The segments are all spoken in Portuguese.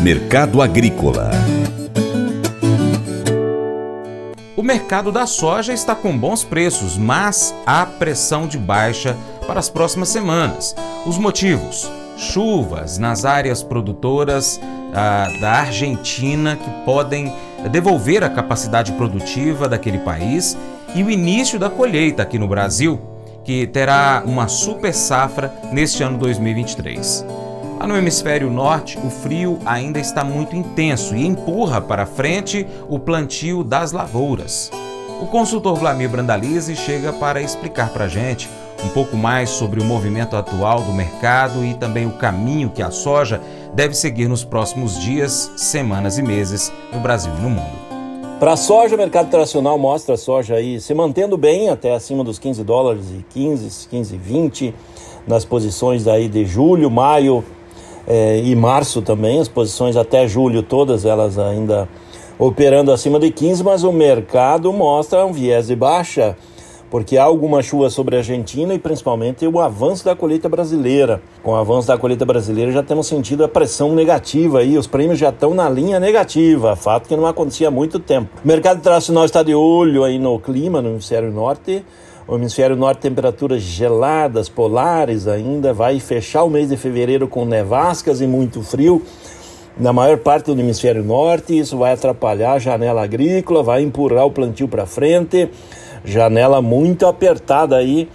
Mercado Agrícola O mercado da soja está com bons preços, mas há pressão de baixa para as próximas semanas. Os motivos: chuvas nas áreas produtoras ah, da Argentina que podem devolver a capacidade produtiva daquele país e o início da colheita aqui no Brasil, que terá uma super safra neste ano 2023. Lá no hemisfério norte, o frio ainda está muito intenso e empurra para frente o plantio das lavouras. O consultor Vlamir Brandalize chega para explicar para a gente um pouco mais sobre o movimento atual do mercado e também o caminho que a soja deve seguir nos próximos dias, semanas e meses no Brasil e no mundo. Para a soja, o mercado internacional mostra a soja aí se mantendo bem até acima dos 15 dólares e 15, 15, 20 nas posições aí de julho, maio eh, e março também, as posições até julho todas elas ainda operando acima de 15, mas o mercado mostra um viés de baixa porque há alguma chuva sobre a Argentina e principalmente o avanço da colheita brasileira. Com o avanço da colheita brasileira já temos sentido a pressão negativa aí, os prêmios já estão na linha negativa, fato que não acontecia há muito tempo. O mercado internacional está de olho aí no clima no hemisfério norte. O hemisfério norte, temperaturas geladas, polares ainda, vai fechar o mês de fevereiro com nevascas e muito frio na maior parte do hemisfério norte. Isso vai atrapalhar a janela agrícola, vai empurrar o plantio para frente janela muito apertada aí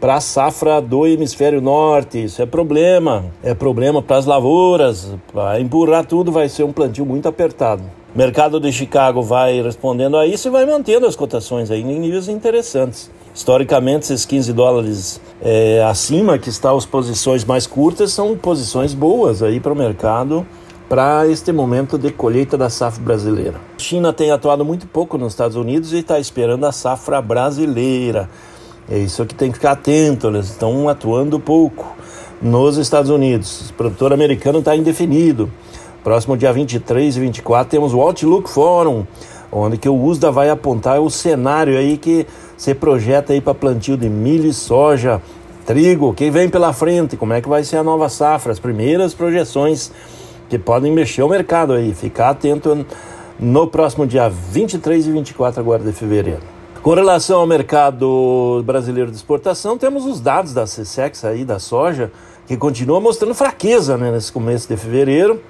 para a safra do hemisfério norte. Isso é problema, é problema para as lavouras, para empurrar tudo vai ser um plantio muito apertado. Mercado de Chicago vai respondendo a isso e vai mantendo as cotações aí em níveis interessantes. Historicamente, esses 15 dólares é, acima, que estão as posições mais curtas, são posições boas aí para o mercado para este momento de colheita da safra brasileira. A China tem atuado muito pouco nos Estados Unidos e está esperando a safra brasileira. É isso que tem que ficar atento, eles estão atuando pouco nos Estados Unidos. O produtor americano está indefinido. Próximo dia 23 e 24 temos o Outlook Forum, onde que o USDA vai apontar o cenário aí que se projeta aí para plantio de milho e soja, trigo, quem vem pela frente, como é que vai ser a nova safra, as primeiras projeções que podem mexer o mercado aí. Ficar atento no próximo dia 23 e 24 agora de fevereiro. Com relação ao mercado brasileiro de exportação, temos os dados da CSEX aí, da soja, que continua mostrando fraqueza né, nesse começo de fevereiro,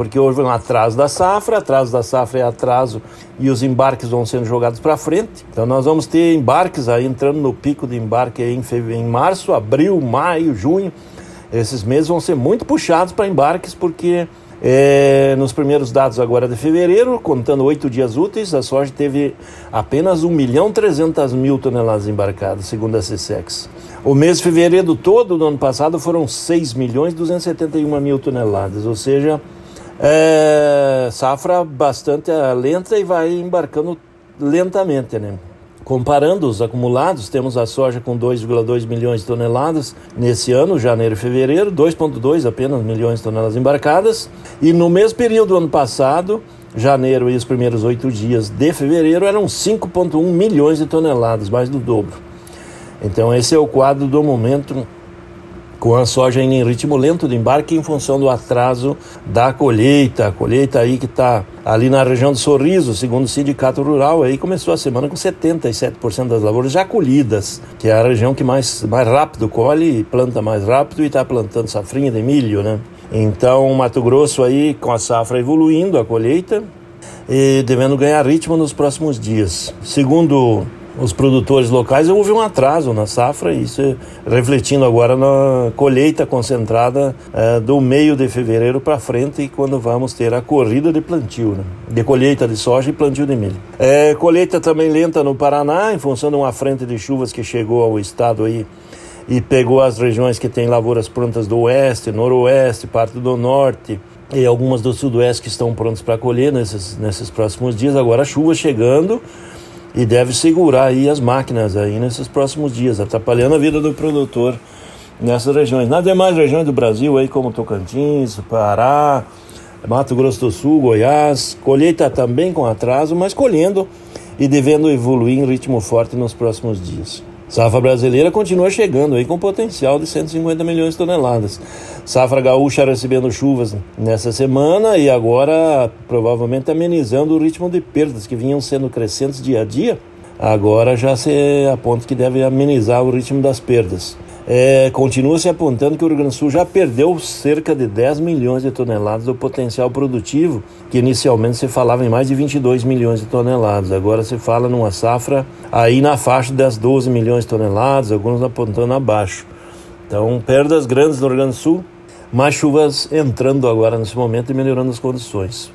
porque houve um atraso da safra, atraso da safra é atraso e os embarques vão sendo jogados para frente. Então nós vamos ter embarques aí entrando no pico de embarque em, em março, abril, maio, junho. Esses meses vão ser muito puxados para embarques porque é, nos primeiros dados agora de fevereiro, contando oito dias úteis, a soja teve apenas 1 milhão 300 mil toneladas embarcadas, segundo a CSEX. O mês de fevereiro todo do ano passado foram 6 milhões 271 mil toneladas, ou seja, é, safra bastante lenta e vai embarcando lentamente, né? Comparando os acumulados, temos a soja com 2,2 milhões de toneladas nesse ano, janeiro e fevereiro, 2,2 apenas milhões de toneladas embarcadas. E no mesmo período do ano passado, janeiro e os primeiros oito dias de fevereiro, eram 5,1 milhões de toneladas, mais do dobro. Então, esse é o quadro do momento com a soja em ritmo lento de embarque em função do atraso da colheita. A colheita aí que está ali na região do Sorriso, segundo o Sindicato Rural, aí começou a semana com 77% das lavouras já colhidas, que é a região que mais, mais rápido colhe planta mais rápido e está plantando safrinha de milho, né? Então, Mato Grosso aí com a safra evoluindo, a colheita, e devendo ganhar ritmo nos próximos dias. Segundo os produtores locais, houve um atraso na safra, isso refletindo agora na colheita concentrada é, do meio de fevereiro para frente, quando vamos ter a corrida de plantio, né? de colheita de soja e plantio de milho. É, colheita também lenta no Paraná, em função de uma frente de chuvas que chegou ao estado aí e pegou as regiões que têm lavouras prontas do oeste, noroeste, parte do norte, e algumas do sudoeste que estão prontas para colher nesses, nesses próximos dias. Agora, chuva chegando, e deve segurar aí as máquinas aí nesses próximos dias, atrapalhando a vida do produtor nessas regiões. Nas demais regiões do Brasil, aí como Tocantins, Pará, Mato Grosso do Sul, Goiás, colheita também com atraso, mas colhendo e devendo evoluir em ritmo forte nos próximos dias. Safra brasileira continua chegando aí com potencial de 150 milhões de toneladas. Safra gaúcha recebendo chuvas nessa semana e agora provavelmente amenizando o ritmo de perdas que vinham sendo crescentes dia a dia. Agora já se aponta que deve amenizar o ritmo das perdas. É, continua se apontando que o Rio Grande do Sul já perdeu cerca de 10 milhões de toneladas do potencial produtivo, que inicialmente se falava em mais de 22 milhões de toneladas. Agora se fala numa safra aí na faixa das 12 milhões de toneladas, alguns apontando abaixo. Então, perdas grandes no Rio Grande do Sul, mais chuvas entrando agora nesse momento e melhorando as condições.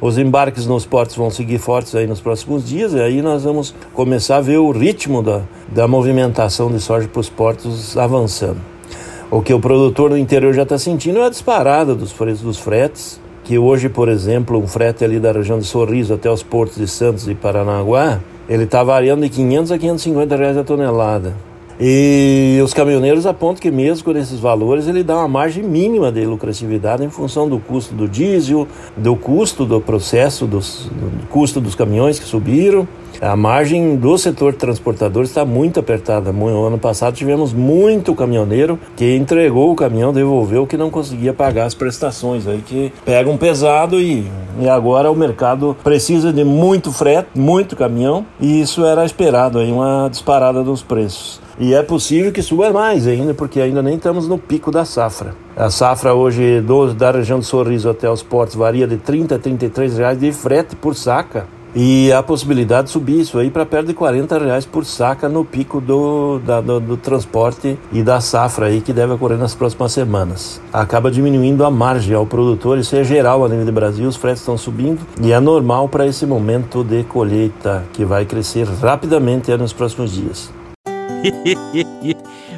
Os embarques nos portos vão seguir fortes aí nos próximos dias, e aí nós vamos começar a ver o ritmo da, da movimentação de soja para os portos avançando. O que o produtor no interior já está sentindo é a disparada dos preços dos fretes, que hoje, por exemplo, um frete ali da região de Sorriso até os portos de Santos e Paranaguá, ele está variando de 500 a 550 reais a tonelada. E os caminhoneiros apontam que mesmo com esses valores ele dá uma margem mínima de lucratividade em função do custo do diesel, do custo do processo, do custo dos caminhões que subiram. A margem do setor transportador está muito apertada. No ano passado tivemos muito caminhoneiro que entregou o caminhão, devolveu que não conseguia pagar as prestações, aí que pegam pesado e, e agora o mercado precisa de muito frete, muito caminhão e isso era esperado aí uma disparada dos preços. E é possível que suba mais ainda, porque ainda nem estamos no pico da safra. A safra hoje do, da região de Sorriso até os portos varia de 30 a 33 reais de frete por saca. E a possibilidade de subir isso aí para perto de 40 reais por saca no pico do, da, do, do, transporte e da safra aí que deve ocorrer nas próximas semanas. Acaba diminuindo a margem ao produtor, isso é geral a nível do Brasil, os fretes estão subindo e é normal para esse momento de colheita que vai crescer rapidamente nos próximos dias.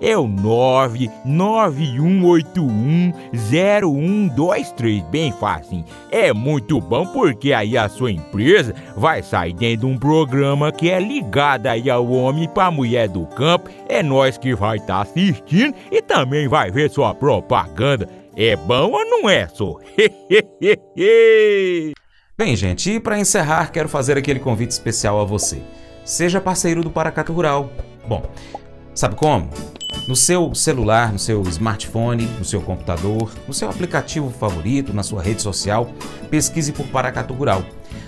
é o 991810123. Bem fácil. É muito bom porque aí a sua empresa vai sair dentro de um programa que é ligado aí ao homem para mulher do campo. É nós que vai estar tá assistindo e também vai ver sua propaganda. É bom ou não é, só? Bem, gente, e para encerrar, quero fazer aquele convite especial a você. Seja parceiro do Paracato Rural. Bom, sabe como? No seu celular, no seu smartphone, no seu computador, no seu aplicativo favorito, na sua rede social, pesquise por Paracato Rural.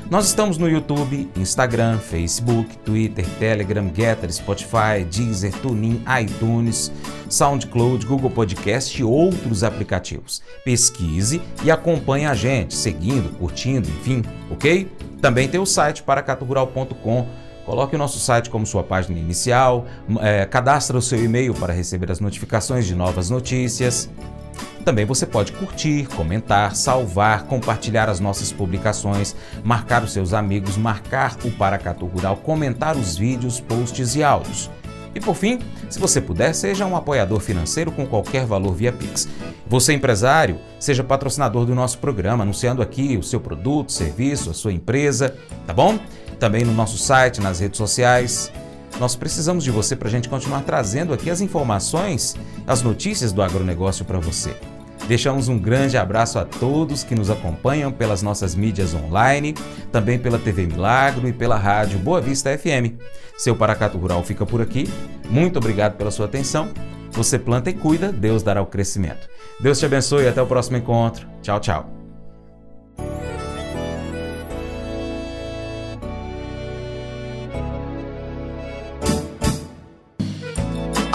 Nós estamos no YouTube, Instagram, Facebook, Twitter, Telegram, Getter, Spotify, Deezer, TuneIn, iTunes, SoundCloud, Google Podcast e outros aplicativos. Pesquise e acompanhe a gente, seguindo, curtindo, enfim, ok? Também tem o site paracaturural.com. Coloque o nosso site como sua página inicial, é, cadastre o seu e-mail para receber as notificações de novas notícias. Também você pode curtir, comentar, salvar, compartilhar as nossas publicações, marcar os seus amigos, marcar o Paracatu Rural, comentar os vídeos, posts e áudios. E por fim, se você puder, seja um apoiador financeiro com qualquer valor via Pix. Você empresário, seja patrocinador do nosso programa, anunciando aqui o seu produto, serviço, a sua empresa, tá bom? Também no nosso site, nas redes sociais. Nós precisamos de você para a gente continuar trazendo aqui as informações, as notícias do agronegócio para você. Deixamos um grande abraço a todos que nos acompanham pelas nossas mídias online, também pela TV Milagro e pela rádio Boa Vista FM. Seu Paracato Rural fica por aqui. Muito obrigado pela sua atenção. Você planta e cuida, Deus dará o crescimento. Deus te abençoe e até o próximo encontro. Tchau, tchau.